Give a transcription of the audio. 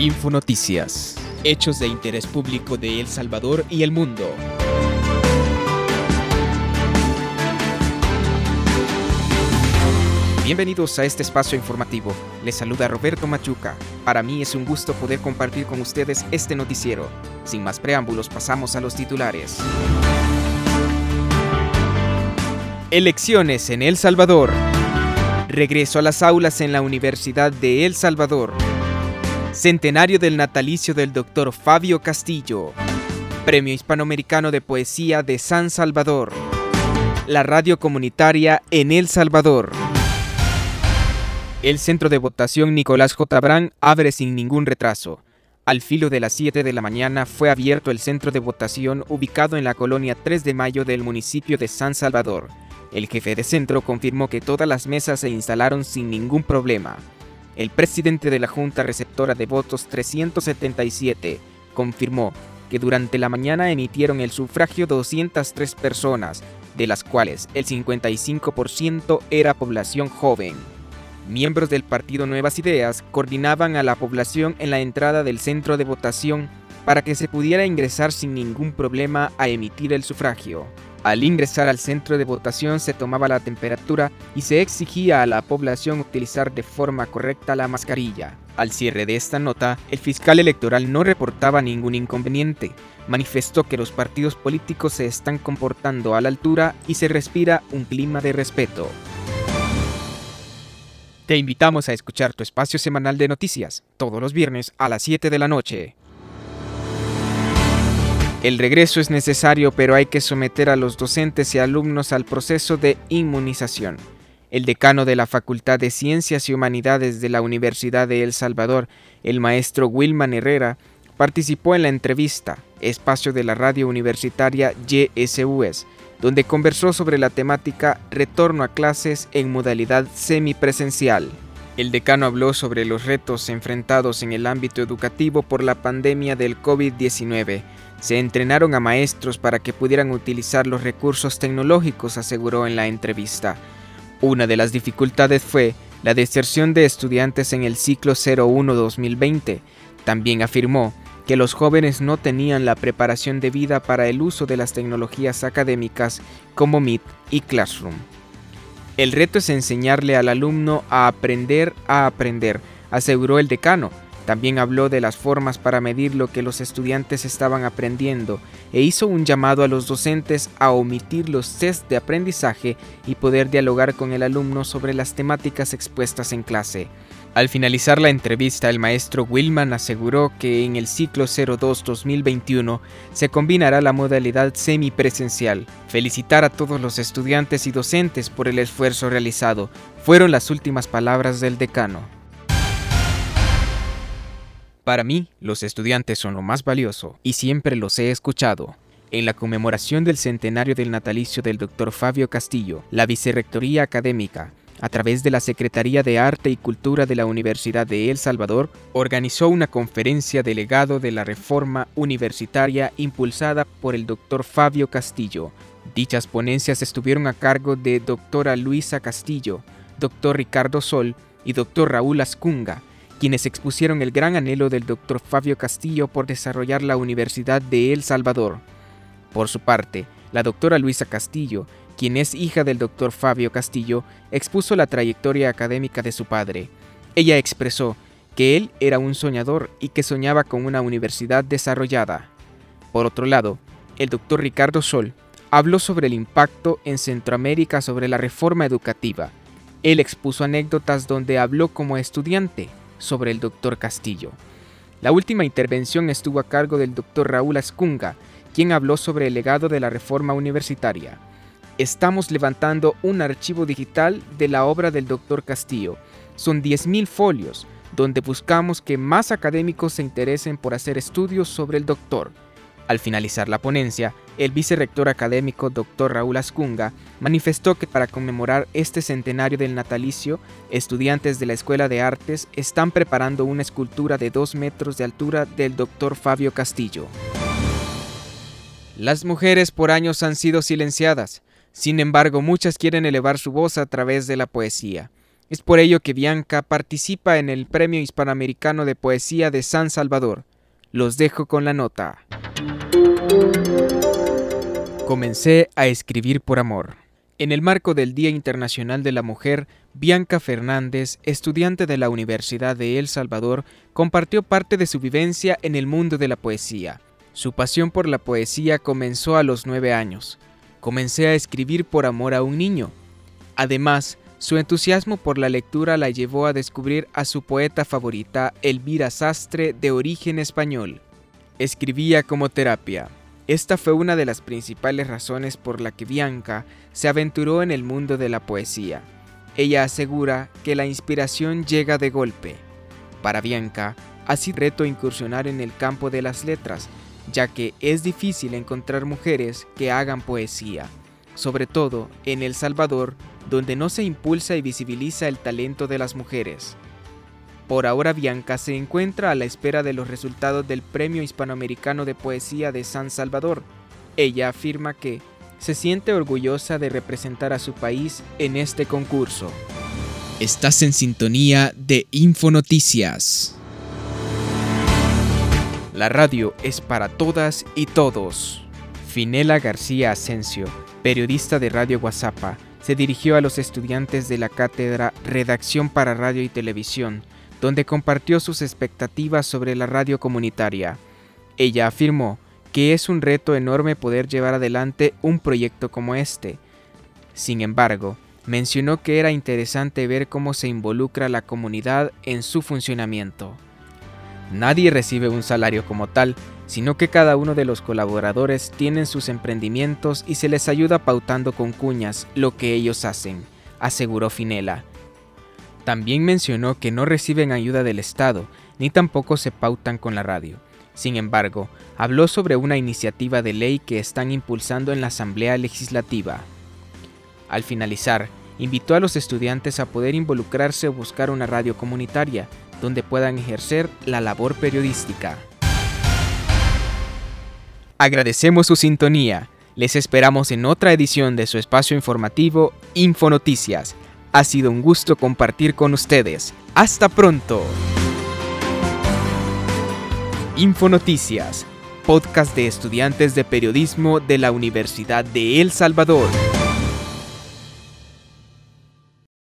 Infonoticias. Hechos de interés público de El Salvador y el mundo. Bienvenidos a este espacio informativo. Les saluda Roberto Machuca. Para mí es un gusto poder compartir con ustedes este noticiero. Sin más preámbulos, pasamos a los titulares. Elecciones en El Salvador. Regreso a las aulas en la Universidad de El Salvador. Centenario del natalicio del doctor Fabio Castillo. Premio Hispanoamericano de Poesía de San Salvador. La radio comunitaria en El Salvador. El centro de votación Nicolás J. Brand abre sin ningún retraso. Al filo de las 7 de la mañana fue abierto el centro de votación ubicado en la colonia 3 de mayo del municipio de San Salvador. El jefe de centro confirmó que todas las mesas se instalaron sin ningún problema. El presidente de la Junta Receptora de Votos 377 confirmó que durante la mañana emitieron el sufragio 203 personas, de las cuales el 55% era población joven. Miembros del partido Nuevas Ideas coordinaban a la población en la entrada del centro de votación para que se pudiera ingresar sin ningún problema a emitir el sufragio. Al ingresar al centro de votación se tomaba la temperatura y se exigía a la población utilizar de forma correcta la mascarilla. Al cierre de esta nota, el fiscal electoral no reportaba ningún inconveniente. Manifestó que los partidos políticos se están comportando a la altura y se respira un clima de respeto. Te invitamos a escuchar tu espacio semanal de noticias, todos los viernes a las 7 de la noche. El regreso es necesario, pero hay que someter a los docentes y alumnos al proceso de inmunización. El decano de la Facultad de Ciencias y Humanidades de la Universidad de El Salvador, el maestro Wilman Herrera, participó en la entrevista, espacio de la radio universitaria YSUS, donde conversó sobre la temática Retorno a clases en modalidad semipresencial. El decano habló sobre los retos enfrentados en el ámbito educativo por la pandemia del COVID-19. Se entrenaron a maestros para que pudieran utilizar los recursos tecnológicos, aseguró en la entrevista. Una de las dificultades fue la deserción de estudiantes en el ciclo 01-2020. También afirmó que los jóvenes no tenían la preparación debida para el uso de las tecnologías académicas como Meet y Classroom. El reto es enseñarle al alumno a aprender a aprender, aseguró el decano. También habló de las formas para medir lo que los estudiantes estaban aprendiendo e hizo un llamado a los docentes a omitir los test de aprendizaje y poder dialogar con el alumno sobre las temáticas expuestas en clase. Al finalizar la entrevista, el maestro Wilman aseguró que en el ciclo 02-2021 se combinará la modalidad semipresencial. Felicitar a todos los estudiantes y docentes por el esfuerzo realizado fueron las últimas palabras del decano. Para mí, los estudiantes son lo más valioso y siempre los he escuchado. En la conmemoración del centenario del natalicio del Dr. Fabio Castillo, la Vicerrectoría Académica a través de la Secretaría de Arte y Cultura de la Universidad de El Salvador, organizó una conferencia delegado de la reforma universitaria impulsada por el doctor Fabio Castillo. Dichas ponencias estuvieron a cargo de doctora Luisa Castillo, doctor Ricardo Sol y doctor Raúl Ascunga, quienes expusieron el gran anhelo del doctor Fabio Castillo por desarrollar la Universidad de El Salvador. Por su parte, la doctora Luisa Castillo quien es hija del doctor Fabio Castillo, expuso la trayectoria académica de su padre. Ella expresó que él era un soñador y que soñaba con una universidad desarrollada. Por otro lado, el doctor Ricardo Sol habló sobre el impacto en Centroamérica sobre la reforma educativa. Él expuso anécdotas donde habló como estudiante sobre el doctor Castillo. La última intervención estuvo a cargo del doctor Raúl Ascunga, quien habló sobre el legado de la reforma universitaria estamos levantando un archivo digital de la obra del doctor Castillo. Son 10.000 folios, donde buscamos que más académicos se interesen por hacer estudios sobre el doctor. Al finalizar la ponencia, el vicerrector académico Dr. Raúl Ascunga manifestó que para conmemorar este centenario del natalicio, estudiantes de la Escuela de Artes están preparando una escultura de 2 metros de altura del Dr. Fabio Castillo. Las mujeres por años han sido silenciadas. Sin embargo, muchas quieren elevar su voz a través de la poesía. Es por ello que Bianca participa en el Premio Hispanoamericano de Poesía de San Salvador. Los dejo con la nota. Comencé a escribir por amor. En el marco del Día Internacional de la Mujer, Bianca Fernández, estudiante de la Universidad de El Salvador, compartió parte de su vivencia en el mundo de la poesía. Su pasión por la poesía comenzó a los nueve años. Comencé a escribir por amor a un niño. Además, su entusiasmo por la lectura la llevó a descubrir a su poeta favorita, Elvira Sastre, de origen español. Escribía como terapia. Esta fue una de las principales razones por la que Bianca se aventuró en el mundo de la poesía. Ella asegura que la inspiración llega de golpe. Para Bianca, ha sido reto incursionar en el campo de las letras, ya que es difícil encontrar mujeres que hagan poesía, sobre todo en El Salvador, donde no se impulsa y visibiliza el talento de las mujeres. Por ahora Bianca se encuentra a la espera de los resultados del Premio Hispanoamericano de Poesía de San Salvador. Ella afirma que se siente orgullosa de representar a su país en este concurso. Estás en sintonía de Infonoticias. La radio es para todas y todos. Finela García Asensio, periodista de Radio Guasapa, se dirigió a los estudiantes de la cátedra Redacción para Radio y Televisión donde compartió sus expectativas sobre la radio comunitaria. Ella afirmó que es un reto enorme poder llevar adelante un proyecto como este. Sin embargo, mencionó que era interesante ver cómo se involucra la comunidad en su funcionamiento. Nadie recibe un salario como tal, sino que cada uno de los colaboradores tienen sus emprendimientos y se les ayuda pautando con cuñas lo que ellos hacen, aseguró Finela. También mencionó que no reciben ayuda del Estado, ni tampoco se pautan con la radio. Sin embargo, habló sobre una iniciativa de ley que están impulsando en la Asamblea Legislativa. Al finalizar, invitó a los estudiantes a poder involucrarse o buscar una radio comunitaria, donde puedan ejercer la labor periodística. Agradecemos su sintonía. Les esperamos en otra edición de su espacio informativo Infonoticias ha sido un gusto compartir con ustedes. Hasta pronto. Infonoticias, podcast de estudiantes de periodismo de la Universidad de El Salvador.